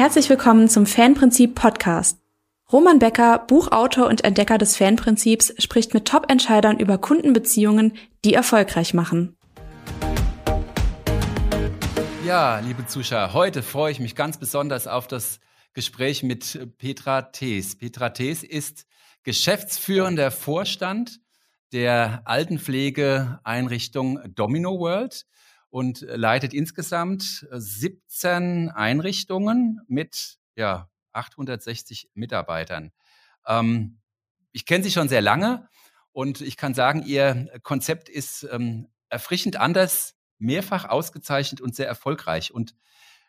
Herzlich willkommen zum Fanprinzip Podcast. Roman Becker, Buchautor und Entdecker des Fanprinzips, spricht mit Top-Entscheidern über Kundenbeziehungen, die erfolgreich machen. Ja, liebe Zuschauer, heute freue ich mich ganz besonders auf das Gespräch mit Petra Thees. Petra Thees ist geschäftsführender Vorstand der Altenpflegeeinrichtung Domino World und leitet insgesamt 17 Einrichtungen mit ja, 860 Mitarbeitern. Ähm, ich kenne sie schon sehr lange und ich kann sagen, ihr Konzept ist ähm, erfrischend anders, mehrfach ausgezeichnet und sehr erfolgreich. Und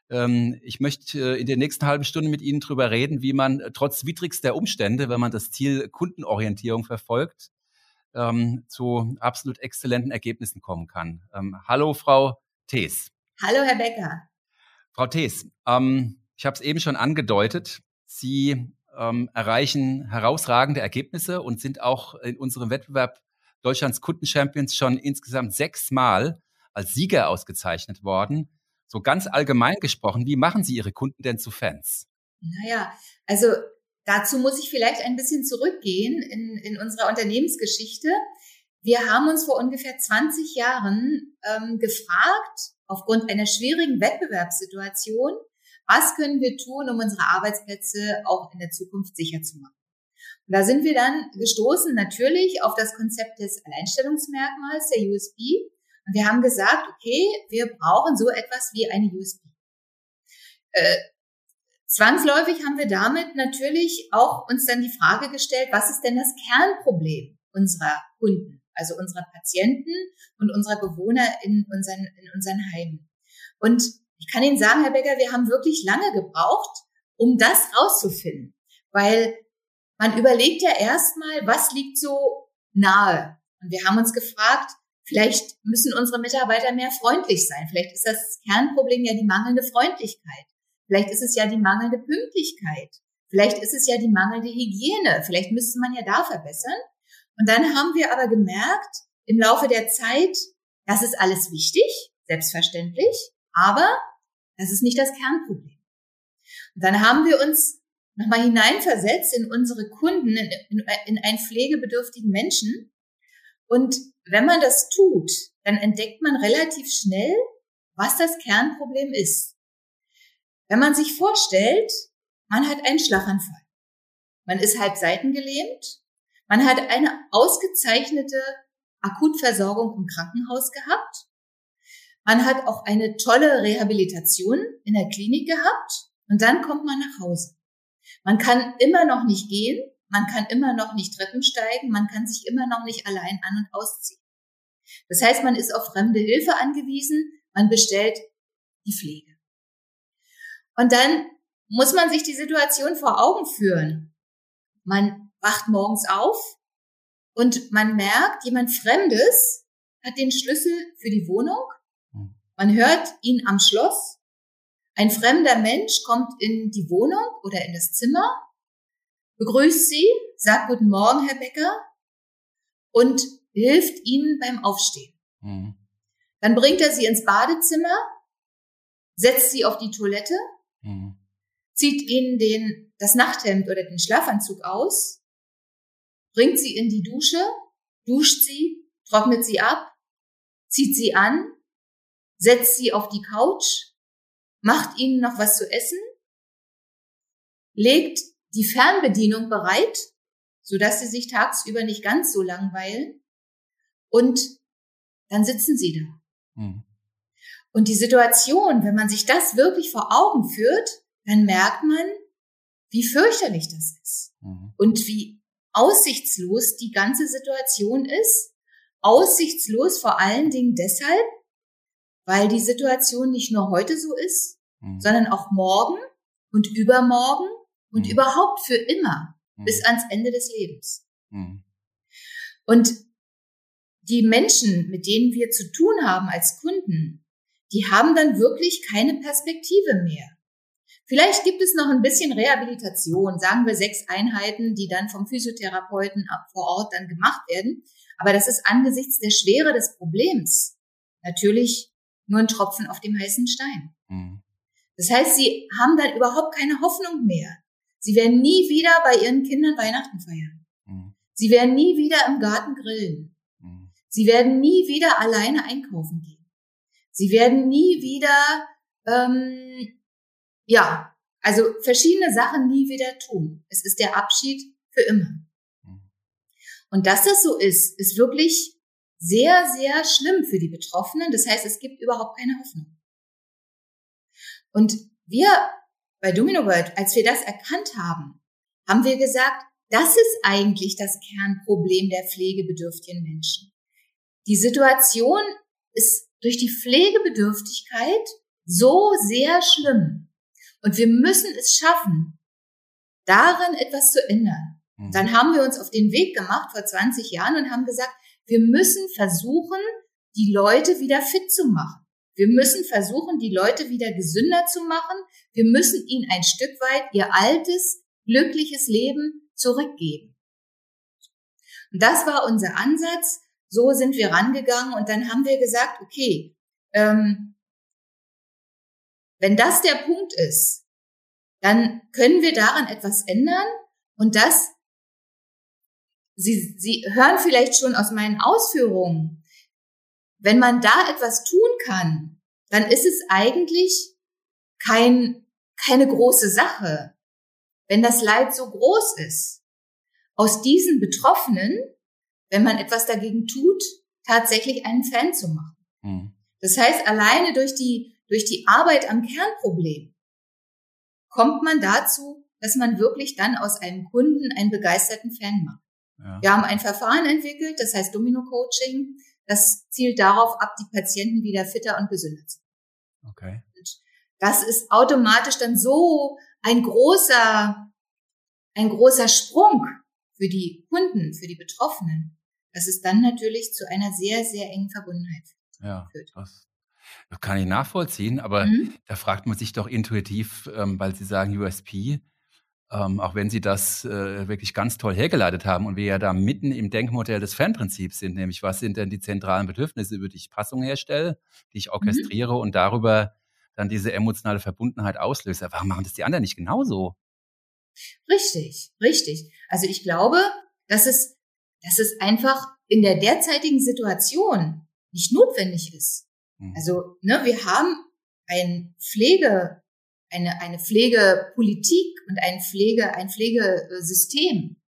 ähm, ich möchte äh, in der nächsten halben Stunde mit Ihnen darüber reden, wie man äh, trotz widrigster Umstände, wenn man das Ziel Kundenorientierung verfolgt, ähm, zu absolut exzellenten Ergebnissen kommen kann. Ähm, hallo, Frau Thees. Hallo, Herr Becker. Frau Thees, ähm, ich habe es eben schon angedeutet. Sie ähm, erreichen herausragende Ergebnisse und sind auch in unserem Wettbewerb Deutschlands Kundenchampions schon insgesamt sechsmal als Sieger ausgezeichnet worden. So ganz allgemein gesprochen, wie machen Sie Ihre Kunden denn zu Fans? Naja, also Dazu muss ich vielleicht ein bisschen zurückgehen in, in unserer Unternehmensgeschichte. Wir haben uns vor ungefähr 20 Jahren ähm, gefragt, aufgrund einer schwierigen Wettbewerbssituation, was können wir tun, um unsere Arbeitsplätze auch in der Zukunft sicher zu machen. Und da sind wir dann gestoßen natürlich auf das Konzept des Alleinstellungsmerkmals, der USB. Und wir haben gesagt, okay, wir brauchen so etwas wie eine USB. Äh, Zwangsläufig haben wir damit natürlich auch uns dann die Frage gestellt, was ist denn das Kernproblem unserer Kunden, also unserer Patienten und unserer Bewohner in unseren, in unseren Heimen. Und ich kann Ihnen sagen, Herr Becker, wir haben wirklich lange gebraucht, um das rauszufinden, weil man überlegt ja erstmal, was liegt so nahe. Und wir haben uns gefragt, vielleicht müssen unsere Mitarbeiter mehr freundlich sein. Vielleicht ist das Kernproblem ja die mangelnde Freundlichkeit. Vielleicht ist es ja die mangelnde Pünktlichkeit. Vielleicht ist es ja die mangelnde Hygiene. Vielleicht müsste man ja da verbessern. Und dann haben wir aber gemerkt, im Laufe der Zeit, das ist alles wichtig, selbstverständlich, aber das ist nicht das Kernproblem. Und dann haben wir uns nochmal hineinversetzt in unsere Kunden, in, in, in einen pflegebedürftigen Menschen. Und wenn man das tut, dann entdeckt man relativ schnell, was das Kernproblem ist. Wenn man sich vorstellt, man hat einen Schlaganfall. Man ist halb seitengelähmt. Man hat eine ausgezeichnete Akutversorgung im Krankenhaus gehabt. Man hat auch eine tolle Rehabilitation in der Klinik gehabt. Und dann kommt man nach Hause. Man kann immer noch nicht gehen. Man kann immer noch nicht Treppen steigen. Man kann sich immer noch nicht allein an und ausziehen. Das heißt, man ist auf fremde Hilfe angewiesen. Man bestellt die Pflege. Und dann muss man sich die Situation vor Augen führen. Man wacht morgens auf und man merkt, jemand Fremdes hat den Schlüssel für die Wohnung. Hm. Man hört ihn am Schloss. Ein fremder Mensch kommt in die Wohnung oder in das Zimmer, begrüßt sie, sagt Guten Morgen, Herr Becker, und hilft ihnen beim Aufstehen. Mhm. Dann bringt er sie ins Badezimmer, setzt sie auf die Toilette Mhm. Zieht ihnen den, das Nachthemd oder den Schlafanzug aus, bringt sie in die Dusche, duscht sie, trocknet sie ab, zieht sie an, setzt sie auf die Couch, macht ihnen noch was zu essen, legt die Fernbedienung bereit, sodass sie sich tagsüber nicht ganz so langweilen und dann sitzen sie da. Mhm. Und die Situation, wenn man sich das wirklich vor Augen führt, dann merkt man, wie fürchterlich das ist mhm. und wie aussichtslos die ganze Situation ist. Aussichtslos vor allen Dingen deshalb, weil die Situation nicht nur heute so ist, mhm. sondern auch morgen und übermorgen und mhm. überhaupt für immer mhm. bis ans Ende des Lebens. Mhm. Und die Menschen, mit denen wir zu tun haben als Kunden, die haben dann wirklich keine Perspektive mehr. Vielleicht gibt es noch ein bisschen Rehabilitation, sagen wir sechs Einheiten, die dann vom Physiotherapeuten vor Ort dann gemacht werden. Aber das ist angesichts der Schwere des Problems natürlich nur ein Tropfen auf dem heißen Stein. Mhm. Das heißt, sie haben dann überhaupt keine Hoffnung mehr. Sie werden nie wieder bei ihren Kindern Weihnachten feiern. Mhm. Sie werden nie wieder im Garten grillen. Mhm. Sie werden nie wieder alleine einkaufen gehen. Sie werden nie wieder, ähm, ja, also verschiedene Sachen nie wieder tun. Es ist der Abschied für immer. Mhm. Und dass das so ist, ist wirklich sehr, sehr schlimm für die Betroffenen. Das heißt, es gibt überhaupt keine Hoffnung. Und wir bei Domino World, als wir das erkannt haben, haben wir gesagt, das ist eigentlich das Kernproblem der pflegebedürftigen Menschen. Die Situation ist durch die Pflegebedürftigkeit so sehr schlimm. Und wir müssen es schaffen, darin etwas zu ändern. Mhm. Dann haben wir uns auf den Weg gemacht vor 20 Jahren und haben gesagt, wir müssen versuchen, die Leute wieder fit zu machen. Wir müssen versuchen, die Leute wieder gesünder zu machen. Wir müssen ihnen ein Stück weit ihr altes, glückliches Leben zurückgeben. Und das war unser Ansatz. So sind wir rangegangen und dann haben wir gesagt, okay, ähm, wenn das der Punkt ist, dann können wir daran etwas ändern und das Sie, Sie hören vielleicht schon aus meinen Ausführungen, wenn man da etwas tun kann, dann ist es eigentlich kein, keine große Sache, wenn das Leid so groß ist. Aus diesen Betroffenen, wenn man etwas dagegen tut, tatsächlich einen Fan zu machen. Mhm. Das heißt, alleine durch die, durch die Arbeit am Kernproblem kommt man dazu, dass man wirklich dann aus einem Kunden einen begeisterten Fan macht. Ja. Wir haben ein Verfahren entwickelt, das heißt Domino Coaching. Das zielt darauf ab, die Patienten wieder fitter und gesünder zu machen. Okay. Und das ist automatisch dann so ein großer, ein großer Sprung für die Kunden, für die Betroffenen, dass es dann natürlich zu einer sehr, sehr engen Verbundenheit ja, führt. Das, das kann ich nachvollziehen, aber mhm. da fragt man sich doch intuitiv, ähm, weil Sie sagen USP, ähm, auch wenn Sie das äh, wirklich ganz toll hergeleitet haben und wir ja da mitten im Denkmodell des Fanprinzips sind, nämlich was sind denn die zentralen Bedürfnisse, über die ich Passung herstelle, die ich mhm. orchestriere mhm. und darüber dann diese emotionale Verbundenheit auslöse. Warum machen das die anderen nicht genauso? Richtig, richtig. Also ich glaube, dass es, dass es einfach in der derzeitigen Situation nicht notwendig ist. Mhm. Also, ne, wir haben ein Pflege, eine, eine Pflegepolitik und ein Pflege, ein Pflegesystem,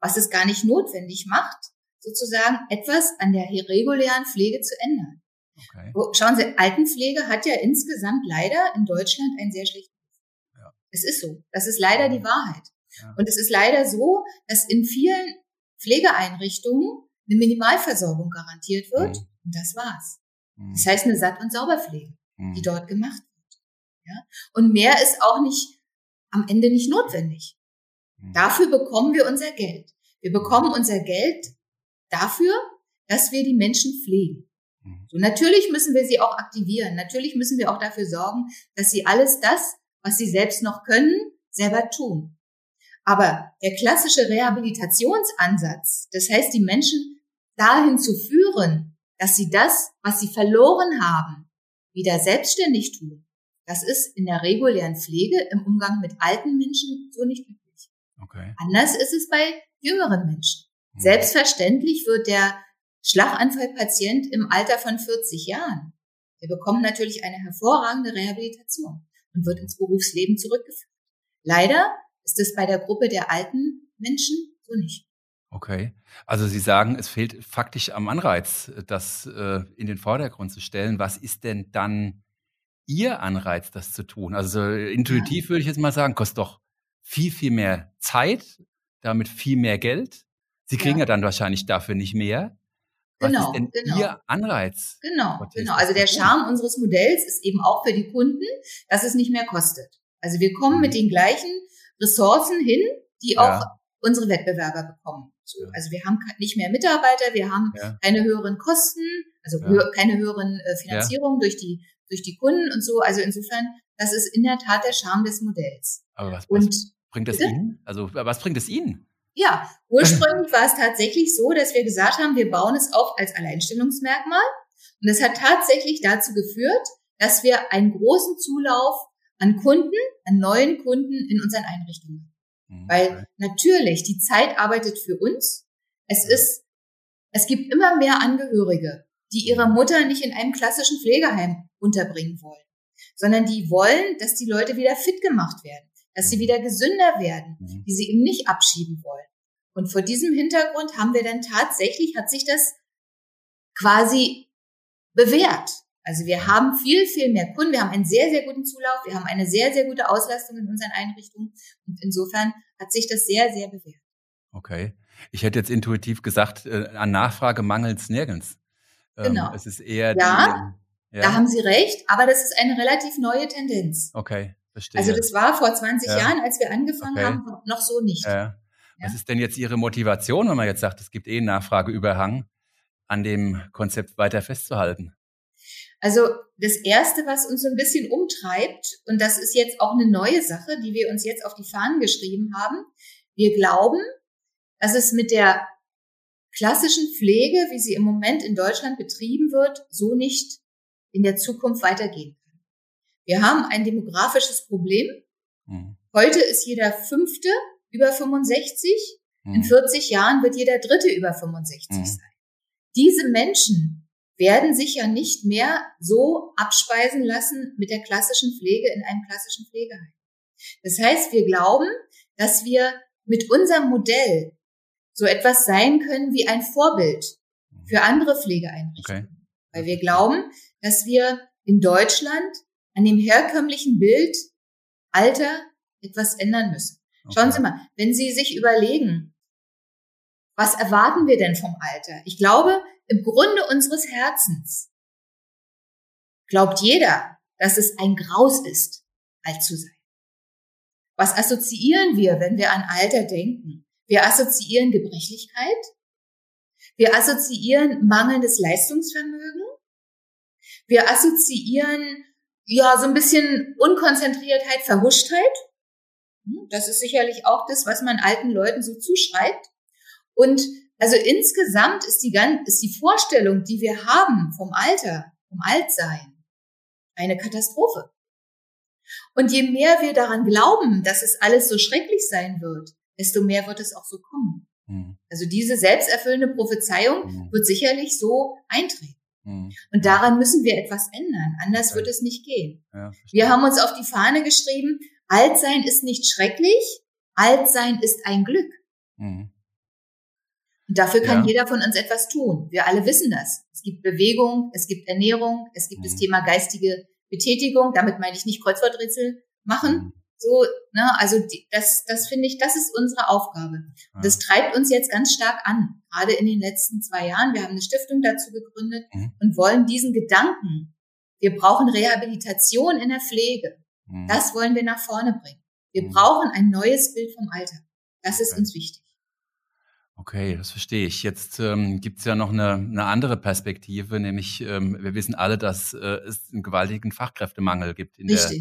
was es gar nicht notwendig macht, sozusagen etwas an der regulären Pflege zu ändern. Okay. Schauen Sie, Altenpflege hat ja insgesamt leider in Deutschland einen sehr schlechten Ruf. Ja. Es ist so. Das ist leider die Wahrheit. Ja. Und es ist leider so, dass in vielen Pflegeeinrichtungen eine Minimalversorgung garantiert wird. Mhm. Und das war's. Mhm. Das heißt eine Satt- und Sauberpflege, mhm. die dort gemacht wird. Ja? Und mehr ist auch nicht am Ende nicht notwendig. Mhm. Dafür bekommen wir unser Geld. Wir bekommen unser Geld dafür, dass wir die Menschen pflegen. Mhm. So, natürlich müssen wir sie auch aktivieren. Natürlich müssen wir auch dafür sorgen, dass sie alles das, was sie selbst noch können, selber tun. Aber der klassische Rehabilitationsansatz, das heißt, die Menschen dahin zu führen, dass sie das, was sie verloren haben, wieder selbstständig tun, das ist in der regulären Pflege im Umgang mit alten Menschen so nicht üblich. Okay. Anders ist es bei jüngeren Menschen. Hm. Selbstverständlich wird der Schlaganfallpatient im Alter von 40 Jahren, der bekommt natürlich eine hervorragende Rehabilitation und wird ins Berufsleben zurückgeführt. Leider ist es bei der Gruppe der alten Menschen so nicht. Okay. Also Sie sagen, es fehlt faktisch am Anreiz, das äh, in den Vordergrund zu stellen. Was ist denn dann Ihr Anreiz, das zu tun? Also intuitiv ja. würde ich jetzt mal sagen, kostet doch viel, viel mehr Zeit, damit viel mehr Geld. Sie kriegen ja, ja dann wahrscheinlich dafür nicht mehr. Was genau, ist denn genau. Ihr Anreiz? Genau, genau. Also der Charme unseres Modells ist eben auch für die Kunden, dass es nicht mehr kostet. Also wir kommen mhm. mit den gleichen Ressourcen hin, die auch ja. unsere Wettbewerber bekommen. So, also wir haben nicht mehr Mitarbeiter, wir haben keine höheren Kosten, also keine höheren äh, Finanzierungen durch die durch die Kunden und so. Also insofern, das ist in der Tat der Charme des Modells. Aber was, und, was bringt es Ihnen? Also was bringt es Ihnen? Ja, ursprünglich war es tatsächlich so, dass wir gesagt haben, wir bauen es auf als Alleinstellungsmerkmal. Und das hat tatsächlich dazu geführt, dass wir einen großen Zulauf an Kunden, an neuen Kunden in unseren Einrichtungen. Mhm. Weil natürlich, die Zeit arbeitet für uns. Es ist, es gibt immer mehr Angehörige, die ihre mhm. Mutter nicht in einem klassischen Pflegeheim unterbringen wollen, sondern die wollen, dass die Leute wieder fit gemacht werden, dass sie mhm. wieder gesünder werden, die sie eben nicht abschieben wollen. Und vor diesem Hintergrund haben wir dann tatsächlich, hat sich das quasi bewährt. Also wir haben viel, viel mehr Kunden, wir haben einen sehr, sehr guten Zulauf, wir haben eine sehr, sehr gute Auslastung in unseren Einrichtungen und insofern hat sich das sehr, sehr bewährt. Okay. Ich hätte jetzt intuitiv gesagt, äh, an Nachfrage mangelt es nirgends. Ähm, genau. Es ist eher ja, die, ja, da haben Sie recht, aber das ist eine relativ neue Tendenz. Okay, verstehe. Also das war vor 20 ja. Jahren, als wir angefangen okay. haben, noch so nicht. Ja. Was ist denn jetzt Ihre Motivation, wenn man jetzt sagt, es gibt eh einen Nachfrageüberhang, an dem Konzept weiter festzuhalten? Also das Erste, was uns so ein bisschen umtreibt, und das ist jetzt auch eine neue Sache, die wir uns jetzt auf die Fahnen geschrieben haben, wir glauben, dass es mit der klassischen Pflege, wie sie im Moment in Deutschland betrieben wird, so nicht in der Zukunft weitergehen kann. Wir haben ein demografisches Problem. Mhm. Heute ist jeder Fünfte über 65. Mhm. In 40 Jahren wird jeder Dritte über 65 mhm. sein. Diese Menschen werden sich ja nicht mehr so abspeisen lassen mit der klassischen Pflege in einem klassischen Pflegeheim. Das heißt, wir glauben, dass wir mit unserem Modell so etwas sein können wie ein Vorbild für andere Pflegeeinrichtungen. Okay. Weil wir glauben, dass wir in Deutschland an dem herkömmlichen Bild Alter etwas ändern müssen. Okay. Schauen Sie mal, wenn Sie sich überlegen, was erwarten wir denn vom Alter? Ich glaube, im Grunde unseres Herzens glaubt jeder, dass es ein Graus ist, alt zu sein. Was assoziieren wir, wenn wir an Alter denken? Wir assoziieren Gebrechlichkeit. Wir assoziieren mangelndes Leistungsvermögen. Wir assoziieren, ja, so ein bisschen Unkonzentriertheit, Verhuschtheit. Hm, das ist sicherlich auch das, was man alten Leuten so zuschreibt. Und also insgesamt ist die, ist die Vorstellung, die wir haben vom Alter, vom Altsein, eine Katastrophe. Und je mehr wir daran glauben, dass es alles so schrecklich sein wird, desto mehr wird es auch so kommen. Mhm. Also diese selbsterfüllende Prophezeiung mhm. wird sicherlich so eintreten. Mhm. Und daran müssen wir etwas ändern. Anders okay. wird es nicht gehen. Ja, wir haben uns auf die Fahne geschrieben, Altsein ist nicht schrecklich, Altsein ist ein Glück. Mhm. Und dafür kann ja. jeder von uns etwas tun. Wir alle wissen das. Es gibt Bewegung, es gibt Ernährung, es gibt mhm. das Thema geistige Betätigung. Damit meine ich nicht Kreuzworträtsel machen. Mhm. So, ne, also die, das, das finde ich, das ist unsere Aufgabe. Ja. Das treibt uns jetzt ganz stark an, gerade in den letzten zwei Jahren. Wir haben eine Stiftung dazu gegründet mhm. und wollen diesen Gedanken, wir brauchen Rehabilitation in der Pflege, mhm. das wollen wir nach vorne bringen. Wir mhm. brauchen ein neues Bild vom Alter. Das ist uns wichtig. Okay, das verstehe ich. Jetzt ähm, gibt es ja noch eine, eine andere Perspektive, nämlich ähm, wir wissen alle, dass äh, es einen gewaltigen Fachkräftemangel gibt in der,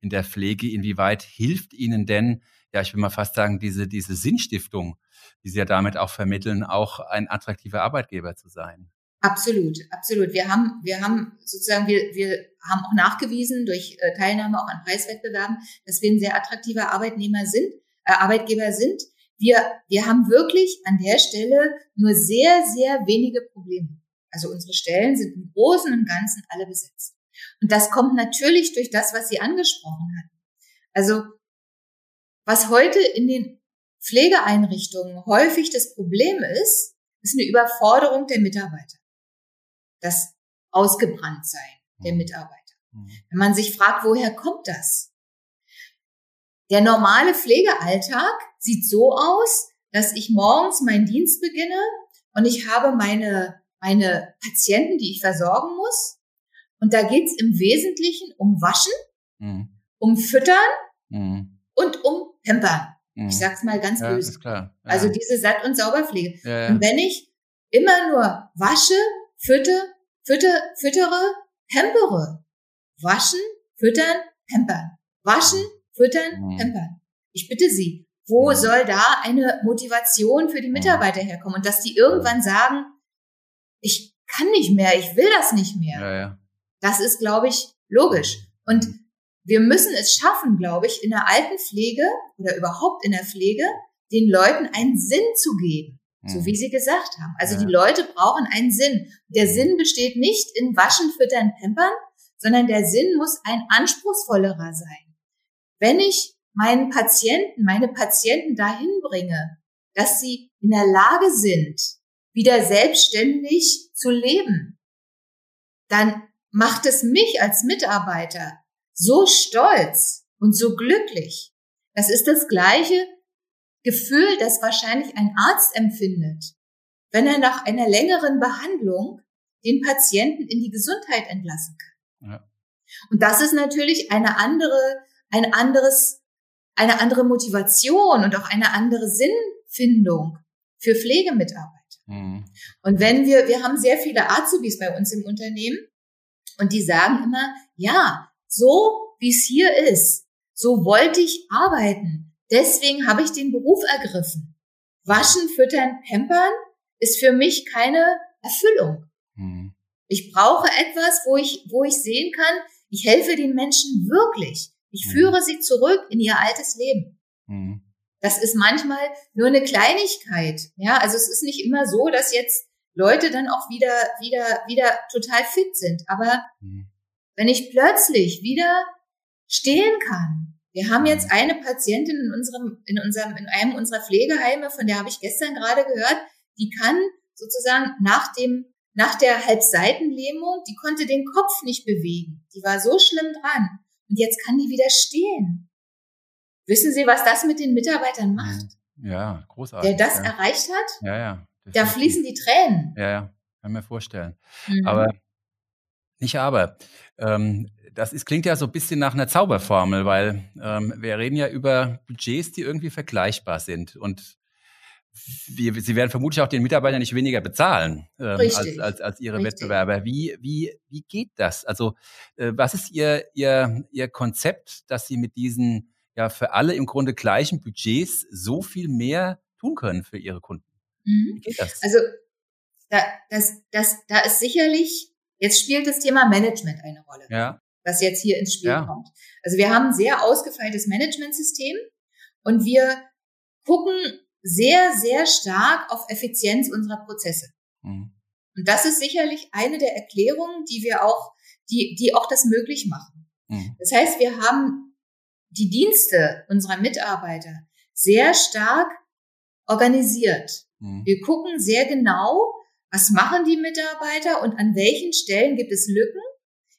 in der Pflege. Inwieweit hilft Ihnen denn, ja, ich will mal fast sagen, diese, diese Sinnstiftung, die Sie ja damit auch vermitteln, auch ein attraktiver Arbeitgeber zu sein? Absolut, absolut. Wir haben, wir haben sozusagen, wir, wir haben auch nachgewiesen durch äh, Teilnahme auch an Preiswettbewerben, dass wir ein sehr attraktiver Arbeitnehmer sind, äh, Arbeitgeber sind wir, wir haben wirklich an der Stelle nur sehr, sehr wenige Probleme. Also unsere Stellen sind im Großen und Ganzen alle besetzt. Und das kommt natürlich durch das, was Sie angesprochen hatten. Also was heute in den Pflegeeinrichtungen häufig das Problem ist, ist eine Überforderung der Mitarbeiter. Das Ausgebranntsein der mhm. Mitarbeiter. Mhm. Wenn man sich fragt, woher kommt das? Der normale Pflegealltag sieht so aus, dass ich morgens meinen Dienst beginne und ich habe meine, meine Patienten, die ich versorgen muss. Und da geht's im Wesentlichen um Waschen, mhm. um Füttern mhm. und um Pampern. Mhm. Ich sag's mal ganz ja, böse. Ja. Also diese Satt- und Sauberpflege. Ja, und wenn ich immer nur wasche, fütter, fütter, füttere, pampere, waschen, füttern, pampern, waschen, füttern, mhm. pampern. Ich bitte Sie, wo mhm. soll da eine Motivation für die mhm. Mitarbeiter herkommen? Und dass die irgendwann sagen, ich kann nicht mehr, ich will das nicht mehr. Ja, ja. Das ist, glaube ich, logisch. Und wir müssen es schaffen, glaube ich, in der Altenpflege oder überhaupt in der Pflege, den Leuten einen Sinn zu geben. So mhm. wie Sie gesagt haben. Also ja. die Leute brauchen einen Sinn. Der Sinn besteht nicht in Waschen, Füttern, Pampern, sondern der Sinn muss ein anspruchsvollerer sein. Wenn ich meinen Patienten, meine Patienten dahin bringe, dass sie in der Lage sind, wieder selbstständig zu leben, dann macht es mich als Mitarbeiter so stolz und so glücklich. Das ist das gleiche Gefühl, das wahrscheinlich ein Arzt empfindet, wenn er nach einer längeren Behandlung den Patienten in die Gesundheit entlassen kann. Ja. Und das ist natürlich eine andere, ein anderes, eine andere Motivation und auch eine andere Sinnfindung für Pflegemitarbeiter. Mhm. Und wenn wir, wir haben sehr viele Azubis bei uns im Unternehmen und die sagen immer, ja, so wie es hier ist, so wollte ich arbeiten. Deswegen habe ich den Beruf ergriffen. Waschen, füttern, pampern ist für mich keine Erfüllung. Mhm. Ich brauche etwas, wo ich, wo ich sehen kann, ich helfe den Menschen wirklich. Ich mhm. führe sie zurück in ihr altes Leben. Mhm. Das ist manchmal nur eine Kleinigkeit. Ja, also es ist nicht immer so, dass jetzt Leute dann auch wieder, wieder, wieder total fit sind. Aber mhm. wenn ich plötzlich wieder stehen kann, wir haben jetzt eine Patientin in unserem, in unserem, in einem unserer Pflegeheime, von der habe ich gestern gerade gehört, die kann sozusagen nach dem, nach der Halbseitenlähmung, die konnte den Kopf nicht bewegen. Die war so schlimm dran. Und jetzt kann die wieder stehen. Wissen Sie, was das mit den Mitarbeitern macht? Ja, großartig. Der das ja. erreicht hat? Ja, ja. Da fließen die Tränen. Ja, ja, kann mir vorstellen. Mhm. Aber nicht aber. Ähm, das ist, klingt ja so ein bisschen nach einer Zauberformel, weil ähm, wir reden ja über Budgets, die irgendwie vergleichbar sind. Und wir, sie werden vermutlich auch den Mitarbeitern nicht weniger bezahlen ähm, als, als, als ihre Richtig. Wettbewerber. Wie, wie, wie geht das? Also äh, was ist ihr, ihr, ihr Konzept, dass Sie mit diesen ja für alle im Grunde gleichen Budgets so viel mehr tun können für Ihre Kunden? Mhm. Wie geht das? Also da, das, das, da ist sicherlich, jetzt spielt das Thema Management eine Rolle. Ja was jetzt hier ins Spiel ja. kommt. Also wir haben ein sehr ausgefeiltes Managementsystem und wir gucken sehr, sehr stark auf Effizienz unserer Prozesse. Mhm. Und das ist sicherlich eine der Erklärungen, die wir auch, die, die auch das möglich machen. Mhm. Das heißt, wir haben die Dienste unserer Mitarbeiter sehr stark organisiert. Mhm. Wir gucken sehr genau, was machen die Mitarbeiter und an welchen Stellen gibt es Lücken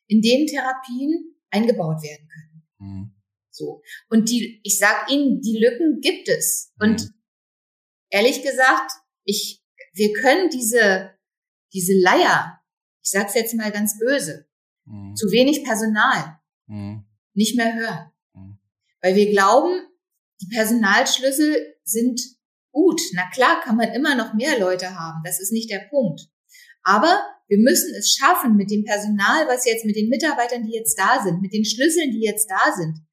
in denen Therapien eingebaut werden können. Mhm. So. Und die, ich sag Ihnen, die Lücken gibt es. Und mhm. Ehrlich gesagt, ich, wir können diese, diese Leier, ich sag's jetzt mal ganz böse, mhm. zu wenig Personal mhm. nicht mehr hören. Mhm. Weil wir glauben, die Personalschlüssel sind gut. Na klar, kann man immer noch mehr Leute haben. Das ist nicht der Punkt. Aber wir müssen es schaffen, mit dem Personal, was jetzt, mit den Mitarbeitern, die jetzt da sind, mit den Schlüsseln, die jetzt da sind,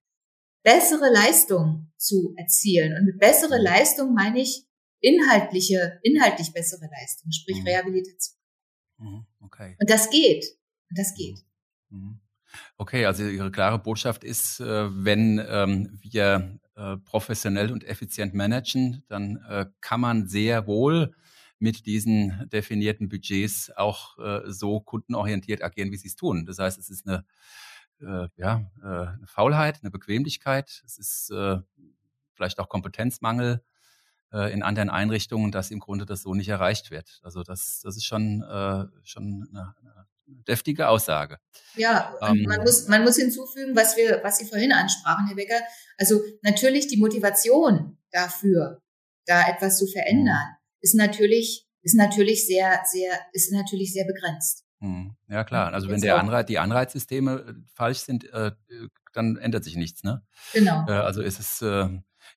bessere Leistung zu erzielen. Und mit bessere Leistung meine ich inhaltliche, inhaltlich bessere Leistung, sprich mhm. Rehabilitation. Mhm. Okay. Und das geht. Und das geht. Mhm. mhm. Okay, also Ihre klare Botschaft ist, äh, wenn ähm, wir äh, professionell und effizient managen, dann äh, kann man sehr wohl mit diesen definierten Budgets auch äh, so kundenorientiert agieren, wie sie es tun. Das heißt, es ist eine, äh, ja, äh, eine Faulheit, eine Bequemlichkeit, es ist vielleicht auch Kompetenzmangel äh, in anderen Einrichtungen, dass im Grunde das so nicht erreicht wird. Also das, das ist schon, äh, schon eine, eine deftige Aussage. Ja, ähm, man, muss, man muss hinzufügen, was wir, was Sie vorhin ansprachen, Herr Becker. Also natürlich die Motivation dafür, da etwas zu verändern, ist natürlich, ist natürlich sehr, sehr, ist natürlich sehr begrenzt. Hm. Ja, klar. Also wenn der Anreiz, die Anreizsysteme äh, falsch sind, äh, dann ändert sich nichts, ne? Genau. Äh, also ist es äh,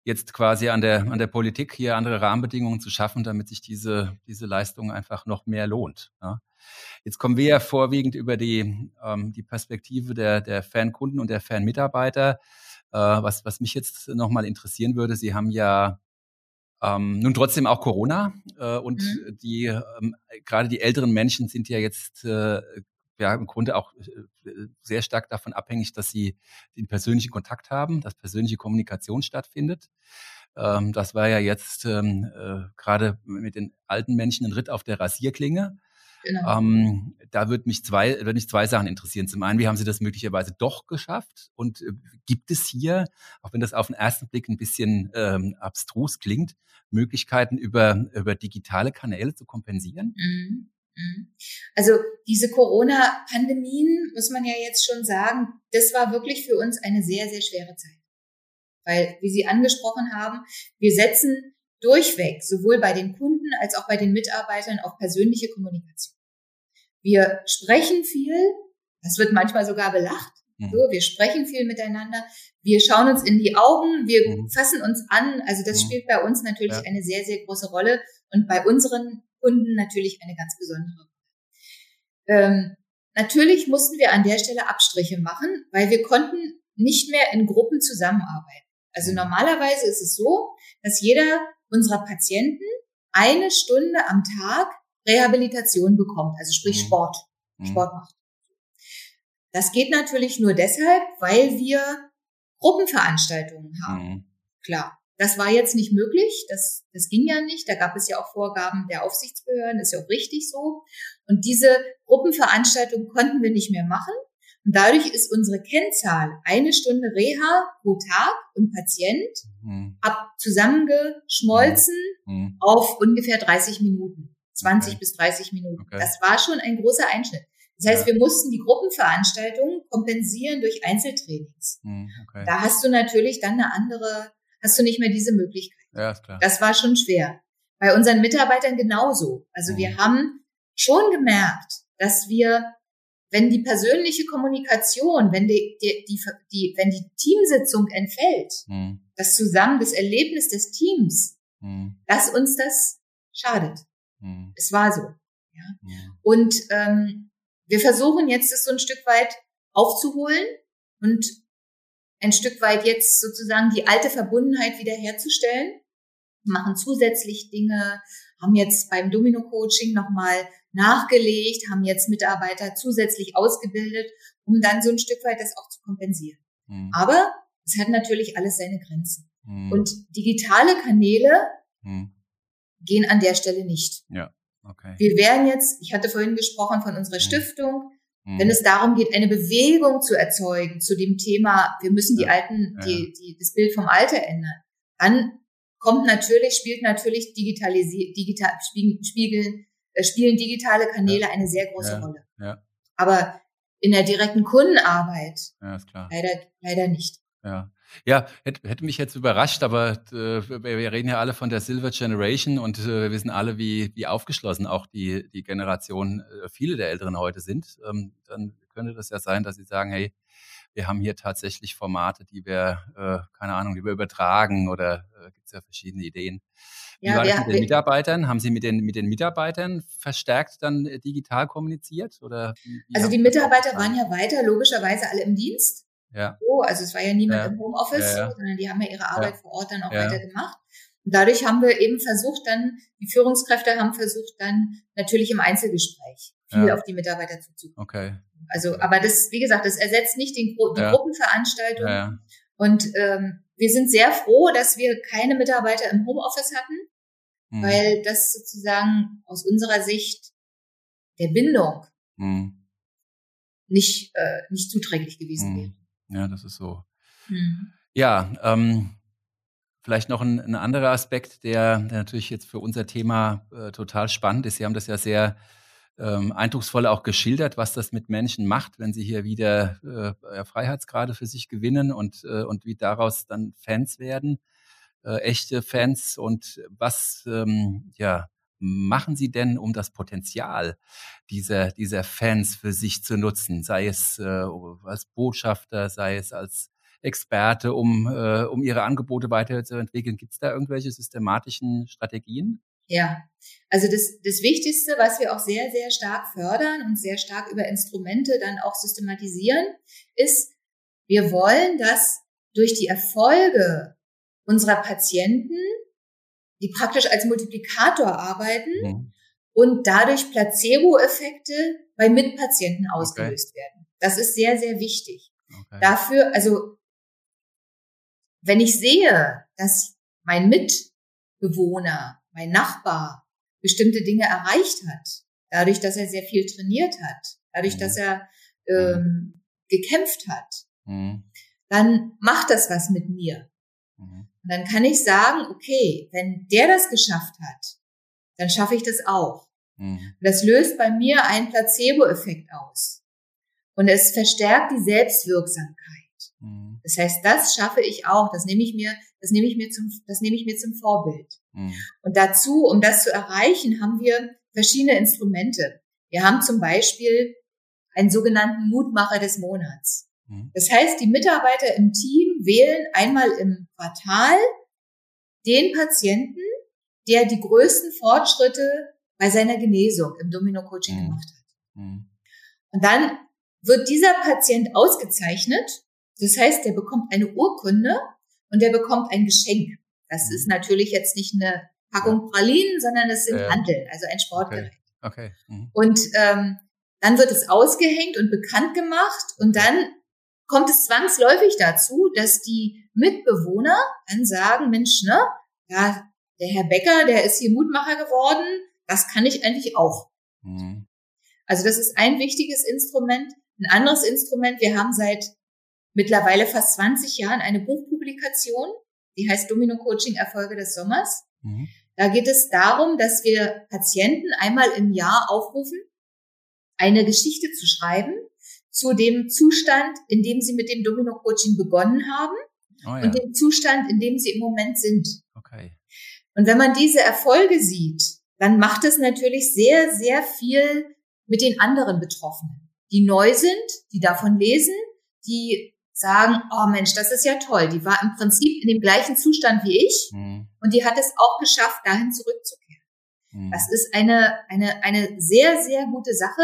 jetzt quasi an der, an der Politik, hier andere Rahmenbedingungen zu schaffen, damit sich diese, diese Leistung einfach noch mehr lohnt. Ne? Jetzt kommen wir ja vorwiegend über die, ähm, die Perspektive der, der Fankunden und der Fanmitarbeiter. Äh, was, was mich jetzt nochmal interessieren würde, Sie haben ja ähm, nun trotzdem auch Corona äh, und mhm. die ähm, gerade die älteren Menschen sind ja jetzt äh, ja im Grunde auch äh, sehr stark davon abhängig, dass sie den persönlichen Kontakt haben, dass persönliche Kommunikation stattfindet. Ähm, das war ja jetzt ähm, äh, gerade mit den alten Menschen ein Ritt auf der Rasierklinge. Genau. Ähm, da würde mich zwei, würde mich zwei Sachen interessieren. Zum einen, wie haben Sie das möglicherweise doch geschafft? Und äh, gibt es hier, auch wenn das auf den ersten Blick ein bisschen ähm, abstrus klingt, Möglichkeiten über, über digitale Kanäle zu kompensieren? Mhm. Mhm. Also diese Corona-Pandemien, muss man ja jetzt schon sagen, das war wirklich für uns eine sehr, sehr schwere Zeit. Weil, wie Sie angesprochen haben, wir setzen durchweg, sowohl bei den Kunden als auch bei den Mitarbeitern, auf persönliche Kommunikation. Wir sprechen viel, das wird manchmal sogar belacht. Mhm. So, wir sprechen viel miteinander, wir schauen uns in die Augen, wir mhm. fassen uns an. Also das mhm. spielt bei uns natürlich ja. eine sehr, sehr große Rolle und bei unseren Kunden natürlich eine ganz besondere Rolle. Ähm, natürlich mussten wir an der Stelle Abstriche machen, weil wir konnten nicht mehr in Gruppen zusammenarbeiten. Also mhm. normalerweise ist es so, dass jeder unserer Patienten eine Stunde am Tag Rehabilitation bekommt, also sprich mhm. Sport, mhm. Sport macht. Das geht natürlich nur deshalb, weil wir Gruppenveranstaltungen haben. Mhm. Klar. Das war jetzt nicht möglich, das, das ging ja nicht. Da gab es ja auch Vorgaben der Aufsichtsbehörden, ist ja auch richtig so. Und diese Gruppenveranstaltung konnten wir nicht mehr machen. Und dadurch ist unsere Kennzahl eine Stunde Reha pro Tag und Patient mhm. ab zusammengeschmolzen mhm. auf ungefähr 30 Minuten. 20 okay. bis 30 Minuten. Okay. Das war schon ein großer Einschnitt. Das heißt, ja. wir mussten die Gruppenveranstaltungen kompensieren durch Einzeltrainings. Mhm. Okay. Da hast du natürlich dann eine andere, hast du nicht mehr diese Möglichkeit. Ja, klar. Das war schon schwer. Bei unseren Mitarbeitern genauso. Also wir mhm. haben schon gemerkt, dass wir wenn die persönliche Kommunikation, wenn die, die, die, die wenn die Teamsitzung entfällt, mhm. das Zusammen, das Erlebnis des Teams, mhm. dass uns das schadet. Mhm. Es war so. Ja. Und ähm, wir versuchen jetzt, das so ein Stück weit aufzuholen und ein Stück weit jetzt sozusagen die alte Verbundenheit wiederherzustellen, machen zusätzlich Dinge, haben jetzt beim Domino-Coaching nochmal nachgelegt, haben jetzt Mitarbeiter zusätzlich ausgebildet, um dann so ein Stück weit das auch zu kompensieren. Mhm. Aber es hat natürlich alles seine Grenzen. Mhm. Und digitale Kanäle mhm. gehen an der Stelle nicht. Ja, okay. Wir werden jetzt, ich hatte vorhin gesprochen von unserer mhm. Stiftung. Wenn es darum geht, eine Bewegung zu erzeugen zu dem Thema, wir müssen die ja. alten, die, die, das Bild vom Alter ändern, dann kommt natürlich, spielt natürlich digitalisiert, digital, spiegeln, äh, spielen digitale Kanäle ja. eine sehr große. Rolle. Aber in der direkten Kundenarbeit leider, leider nicht. Ja. Ja, hätte, hätte mich jetzt überrascht, aber äh, wir reden ja alle von der Silver Generation und äh, wir wissen alle, wie, wie aufgeschlossen auch die, die Generation, äh, viele der Älteren heute sind. Ähm, dann könnte das ja sein, dass sie sagen, hey, wir haben hier tatsächlich Formate, die wir, äh, keine Ahnung, die wir übertragen oder äh, gibt es ja verschiedene Ideen. Wie ja, war das mit den Mitarbeitern? Haben Sie mit den, mit den Mitarbeitern verstärkt dann äh, digital kommuniziert? Oder wie, wie also die Mitarbeiter waren ja weiter logischerweise alle im Dienst. Ja. So, also es war ja niemand ja. im Homeoffice, ja, ja. sondern die haben ja ihre Arbeit vor Ort dann auch weiter gemacht. Und dadurch haben wir eben versucht, dann, die Führungskräfte haben versucht, dann natürlich im Einzelgespräch viel auf die Mitarbeiter zuzukommen. Okay. Also, aber das, wie gesagt, das ersetzt nicht den, die Gruppenveranstaltung. Und ähm, wir sind sehr froh, dass wir keine Mitarbeiter im Homeoffice hatten, mhm. weil das sozusagen aus unserer Sicht der Bindung mhm. nicht, äh, nicht zuträglich gewesen mhm. wäre. Ja, das ist so. Mhm. Ja, ähm, vielleicht noch ein, ein anderer Aspekt, der, der, natürlich jetzt für unser Thema äh, total spannend ist. Sie haben das ja sehr ähm, eindrucksvoll auch geschildert, was das mit Menschen macht, wenn sie hier wieder äh, Freiheitsgrade für sich gewinnen und, äh, und wie daraus dann Fans werden, äh, echte Fans und was ähm, ja machen Sie denn, um das Potenzial dieser, dieser Fans für sich zu nutzen, sei es äh, als Botschafter, sei es als Experte, um, äh, um Ihre Angebote weiterzuentwickeln? Gibt es da irgendwelche systematischen Strategien? Ja, also das, das Wichtigste, was wir auch sehr, sehr stark fördern und sehr stark über Instrumente dann auch systematisieren, ist, wir wollen, dass durch die Erfolge unserer Patienten, die praktisch als Multiplikator arbeiten, mhm. und dadurch Placebo-Effekte bei Mitpatienten ausgelöst okay. werden. Das ist sehr, sehr wichtig. Okay. Dafür, also wenn ich sehe, dass mein Mitbewohner, mein Nachbar bestimmte Dinge erreicht hat, dadurch, dass er sehr viel trainiert hat, dadurch, mhm. dass er ähm, gekämpft hat, mhm. dann macht das was mit mir. Mhm. Und dann kann ich sagen, okay, wenn der das geschafft hat, dann schaffe ich das auch. Mhm. Und das löst bei mir einen Placebo-Effekt aus. Und es verstärkt die Selbstwirksamkeit. Mhm. Das heißt, das schaffe ich auch. Das nehme ich mir, das nehme ich mir zum, das nehme ich mir zum Vorbild. Mhm. Und dazu, um das zu erreichen, haben wir verschiedene Instrumente. Wir haben zum Beispiel einen sogenannten Mutmacher des Monats. Mhm. Das heißt, die Mitarbeiter im Team wählen einmal im Quartal den Patienten, der die größten Fortschritte bei seiner Genesung im Domino-Coaching mhm. gemacht hat. Mhm. Und dann wird dieser Patient ausgezeichnet. Das heißt, der bekommt eine Urkunde und der bekommt ein Geschenk. Das mhm. ist natürlich jetzt nicht eine Packung Pralinen, sondern das sind äh, Handeln, also ein Sportgerät. Okay. okay. Mhm. Und ähm, dann wird es ausgehängt und bekannt gemacht und dann kommt es zwangsläufig dazu, dass die Mitbewohner dann sagen, Mensch, ne, ja, der Herr Becker, der ist hier Mutmacher geworden, das kann ich eigentlich auch. Mhm. Also das ist ein wichtiges Instrument. Ein anderes Instrument, wir haben seit mittlerweile fast 20 Jahren eine Buchpublikation, die heißt Domino Coaching Erfolge des Sommers. Mhm. Da geht es darum, dass wir Patienten einmal im Jahr aufrufen, eine Geschichte zu schreiben zu dem Zustand, in dem sie mit dem Domino Coaching begonnen haben oh ja. und dem Zustand, in dem sie im Moment sind. Okay. Und wenn man diese Erfolge sieht, dann macht es natürlich sehr, sehr viel mit den anderen Betroffenen, die neu sind, die davon lesen, die sagen, oh Mensch, das ist ja toll. Die war im Prinzip in dem gleichen Zustand wie ich mhm. und die hat es auch geschafft, dahin zurückzukehren. Mhm. Das ist eine, eine, eine sehr, sehr gute Sache.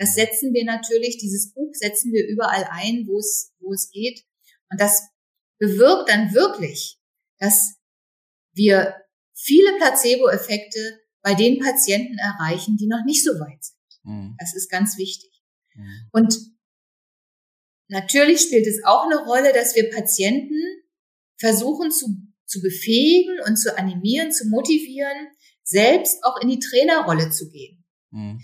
Das setzen wir natürlich, dieses Buch setzen wir überall ein, wo es, wo es geht. Und das bewirkt dann wirklich, dass wir viele Placebo-Effekte bei den Patienten erreichen, die noch nicht so weit sind. Mhm. Das ist ganz wichtig. Mhm. Und natürlich spielt es auch eine Rolle, dass wir Patienten versuchen zu, zu befähigen und zu animieren, zu motivieren, selbst auch in die Trainerrolle zu gehen. Mhm.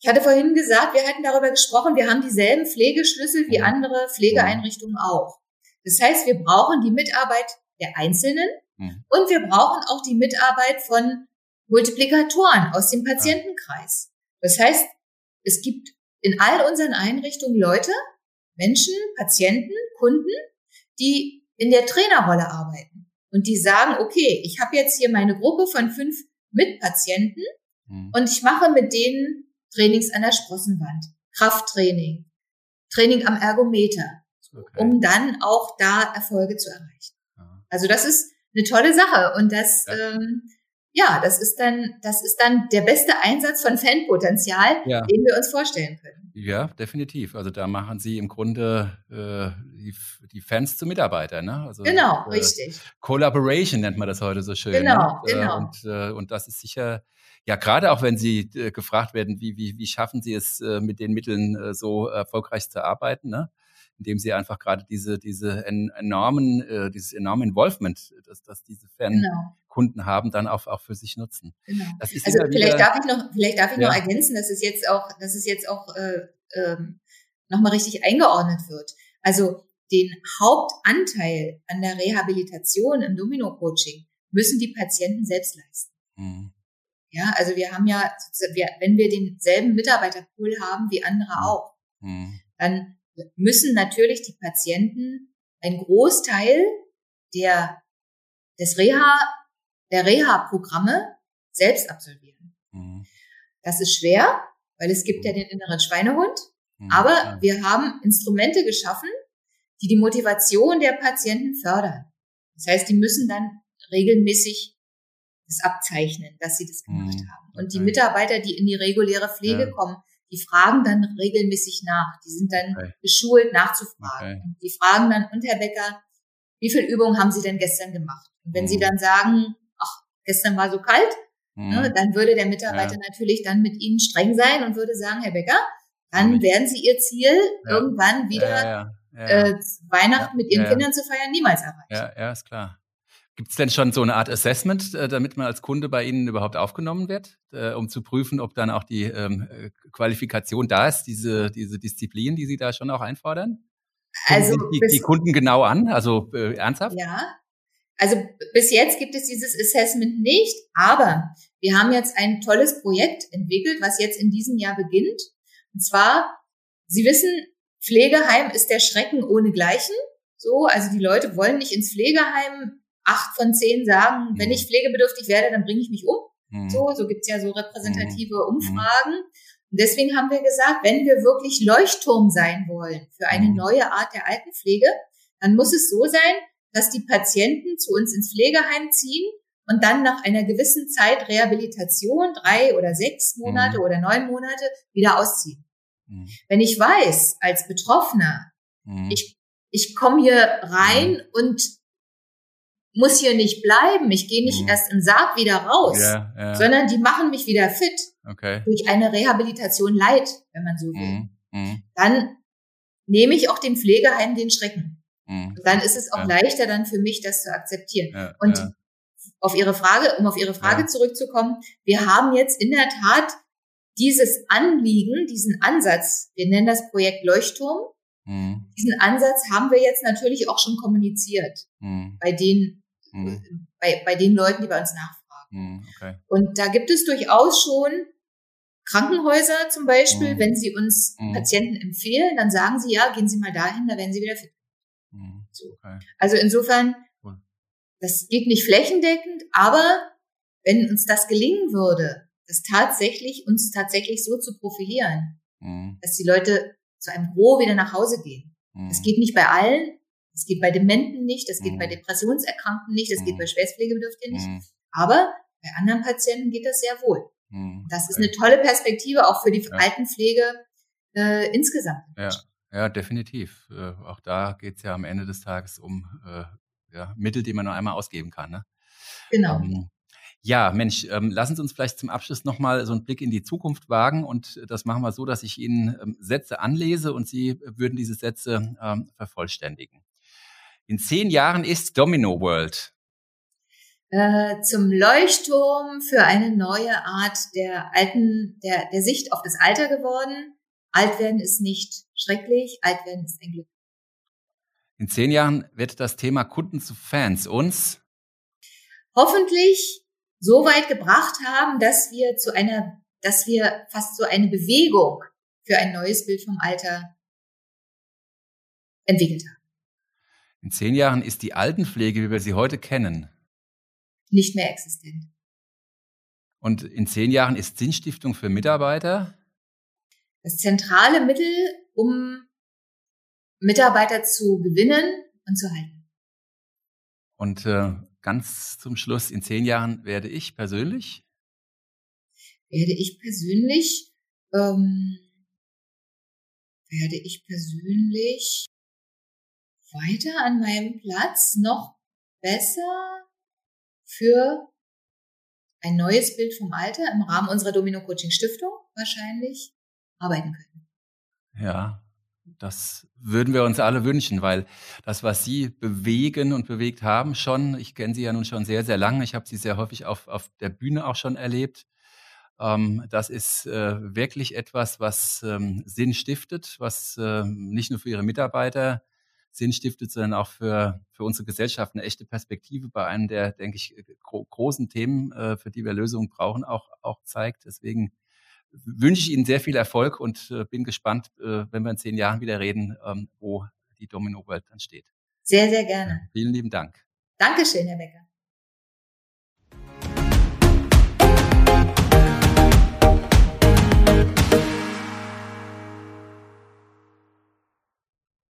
Ich hatte vorhin gesagt, wir hatten darüber gesprochen, wir haben dieselben Pflegeschlüssel wie mhm. andere Pflegeeinrichtungen auch. Das heißt, wir brauchen die Mitarbeit der Einzelnen mhm. und wir brauchen auch die Mitarbeit von Multiplikatoren aus dem Patientenkreis. Das heißt, es gibt in all unseren Einrichtungen Leute, Menschen, Patienten, Kunden, die in der Trainerrolle arbeiten und die sagen, okay, ich habe jetzt hier meine Gruppe von fünf Mitpatienten mhm. und ich mache mit denen Trainings an der Sprossenwand, Krafttraining, Training am Ergometer, okay. um dann auch da Erfolge zu erreichen. Also das ist eine tolle Sache und das ja. ähm, ja, das ist dann, das ist dann der beste Einsatz von Fanpotenzial, ja. den wir uns vorstellen können. Ja, definitiv. Also da machen Sie im Grunde äh, die, die, Fans zu Mitarbeitern, ne? Also, genau, äh, richtig. Collaboration nennt man das heute so schön. Genau, ne? genau. Und, äh, und das ist sicher, ja, gerade auch wenn Sie äh, gefragt werden, wie, wie, wie schaffen Sie es, äh, mit den Mitteln so erfolgreich zu arbeiten, ne? Indem sie einfach gerade diese, diese enormen, äh, dieses enorme Involvement, das, das diese Fan, genau. Kunden haben, dann auch, auch für sich nutzen. Genau. also vielleicht wieder, darf ich noch, vielleicht darf ich ja. noch ergänzen, dass es jetzt auch, dass es jetzt auch äh, ähm, nochmal richtig eingeordnet wird. Also den Hauptanteil an der Rehabilitation im Domino-Coaching müssen die Patienten selbst leisten. Mhm. Ja, also wir haben ja, wenn wir denselben Mitarbeiterpool haben wie andere mhm. auch, mhm. dann müssen natürlich die Patienten einen Großteil der, des Reha der Reha-Programme selbst absolvieren. Mhm. Das ist schwer, weil es gibt ja den inneren Schweinehund. Mhm. Aber wir haben Instrumente geschaffen, die die Motivation der Patienten fördern. Das heißt, die müssen dann regelmäßig das abzeichnen, dass sie das gemacht mhm. haben. Und die Mitarbeiter, die in die reguläre Pflege ja. kommen, die fragen dann regelmäßig nach. Die sind dann okay. geschult, nachzufragen. Okay. Die fragen dann, und Herr Becker, wie viel Übungen haben Sie denn gestern gemacht? Und wenn mhm. Sie dann sagen, gestern war so kalt, Mhm. Ne, dann würde der Mitarbeiter ja. natürlich dann mit Ihnen streng sein und würde sagen, Herr Becker, dann werden Sie Ihr Ziel ja. irgendwann wieder äh, Weihnachten mit Ihren Kindern zu feiern niemals erreichen. Ja, ja, ist klar. Gibt es denn schon so eine Art Assessment, äh, damit man als Kunde bei Ihnen überhaupt aufgenommen wird, äh, um zu prüfen, ob dann auch die ähm, äh, Qualifikation da ist, diese, diese Disziplin, die Sie da schon auch einfordern? Also die, die, Kunden genau an, also äh, ernsthaft? Ja, also bis jetzt gibt es dieses Assessment nicht, aber wir haben jetzt ein tolles Projekt entwickelt, was jetzt in diesem Jahr beginnt. Und zwar, Sie wissen, Pflegeheim ist der Schrecken ohne Gleichen. So, also die Leute wollen nicht ins Pflegeheim acht von zehn sagen, mhm. wenn ich pflegebedürftig werde, dann bringe ich mich um. Mhm. So, so gibt's ja so repräsentative mhm. Umfragen. Und deswegen haben wir gesagt, wenn wir wirklich Leuchtturm sein wollen für eine mhm. neue Art der Altenpflege, dann muss es so sein, dass die Patienten zu uns ins Pflegeheim ziehen und dann nach einer gewissen Zeit Rehabilitation, drei oder sechs Monate mhm. oder neun Monate, wieder ausziehen. Mhm. Wenn ich weiß, als Betroffener, mhm. ich, ich komme hier rein mhm. und muss hier nicht bleiben. Ich gehe nicht mhm. erst im Sarg wieder raus, ja, ja. sondern die machen mich wieder fit. Okay. Durch eine Rehabilitation leid, wenn man so will. Mhm. mhm. Dann nehme ich auch dem Pflegeheim den Schrecken. Mhm. Dann ist es auch ja. leichter dann für mich, das zu akzeptieren. Und auf Ihre Frage, um auf Ihre Frage zurückzukommen, wir haben jetzt in der Tat dieses Anliegen, diesen Ansatz, wir nennen das Projekt Leuchtturm, mhm. diesen Ansatz haben wir jetzt natürlich auch schon kommuniziert mhm. bei den mhm. bei, bei den Leuten, die bei uns nachfragen. Mhm, okay. Und da gibt es durchaus schon Krankenhäuser zum Beispiel, mhm. wenn sie uns mhm. Patienten empfehlen, dann sagen sie, ja, gehen Sie mal dahin, da werden Sie wieder fit. Mhm, so. Okay. Also insofern, das geht nicht flächendeckend, aber wenn uns das gelingen würde, das tatsächlich, uns tatsächlich so zu profilieren, mhm. dass die Leute zu einem Gros wieder nach Hause gehen. Das geht nicht bei allen, das geht bei Dementen nicht, das geht mhm. bei Depressionserkrankten nicht, das mhm. geht bei Schwerstpflegebedürftigen nicht. Mhm. Aber bei anderen Patienten geht das sehr wohl. Mhm. Das ist eine tolle Perspektive auch für die ja. Altenpflege äh, insgesamt. Ja. ja, definitiv. Äh, auch da geht es ja am Ende des Tages um äh, ja, Mittel, die man nur einmal ausgeben kann. Ne? Genau. Ähm, ja, Mensch, ähm, lassen Sie uns vielleicht zum Abschluss nochmal so einen Blick in die Zukunft wagen. Und das machen wir so, dass ich Ihnen ähm, Sätze anlese und Sie würden diese Sätze ähm, vervollständigen. In zehn Jahren ist Domino World äh, zum Leuchtturm für eine neue Art der alten, der, der Sicht auf das Alter geworden. Alt werden ist nicht schrecklich, alt werden ist ein Glück. In zehn Jahren wird das Thema Kunden zu Fans uns hoffentlich so weit gebracht haben, dass wir zu einer, dass wir fast so eine Bewegung für ein neues Bild vom Alter entwickelt haben. In zehn Jahren ist die Altenpflege, wie wir sie heute kennen, nicht mehr existent. Und in zehn Jahren ist Sinnstiftung für Mitarbeiter das zentrale Mittel, um Mitarbeiter zu gewinnen und zu halten. Und äh, ganz zum Schluss, in zehn Jahren werde ich persönlich? Werde ich persönlich, ähm, werde ich persönlich weiter an meinem Platz noch besser für ein neues Bild vom Alter im Rahmen unserer Domino Coaching Stiftung wahrscheinlich arbeiten können. Ja, das würden wir uns alle wünschen, weil das, was Sie bewegen und bewegt haben, schon, ich kenne Sie ja nun schon sehr, sehr lange, ich habe Sie sehr häufig auf, auf der Bühne auch schon erlebt. Ähm, das ist äh, wirklich etwas, was ähm, Sinn stiftet, was äh, nicht nur für Ihre Mitarbeiter Sinn stiftet, sondern auch für, für unsere Gesellschaft eine echte Perspektive bei einem der, denke ich, gro großen Themen, äh, für die wir Lösungen brauchen, auch, auch zeigt. Deswegen wünsche ich Ihnen sehr viel Erfolg und äh, bin gespannt, äh, wenn wir in zehn Jahren wieder reden, ähm, wo die Domino World dann steht. Sehr, sehr gerne. Vielen lieben Dank. Dankeschön, Herr Becker.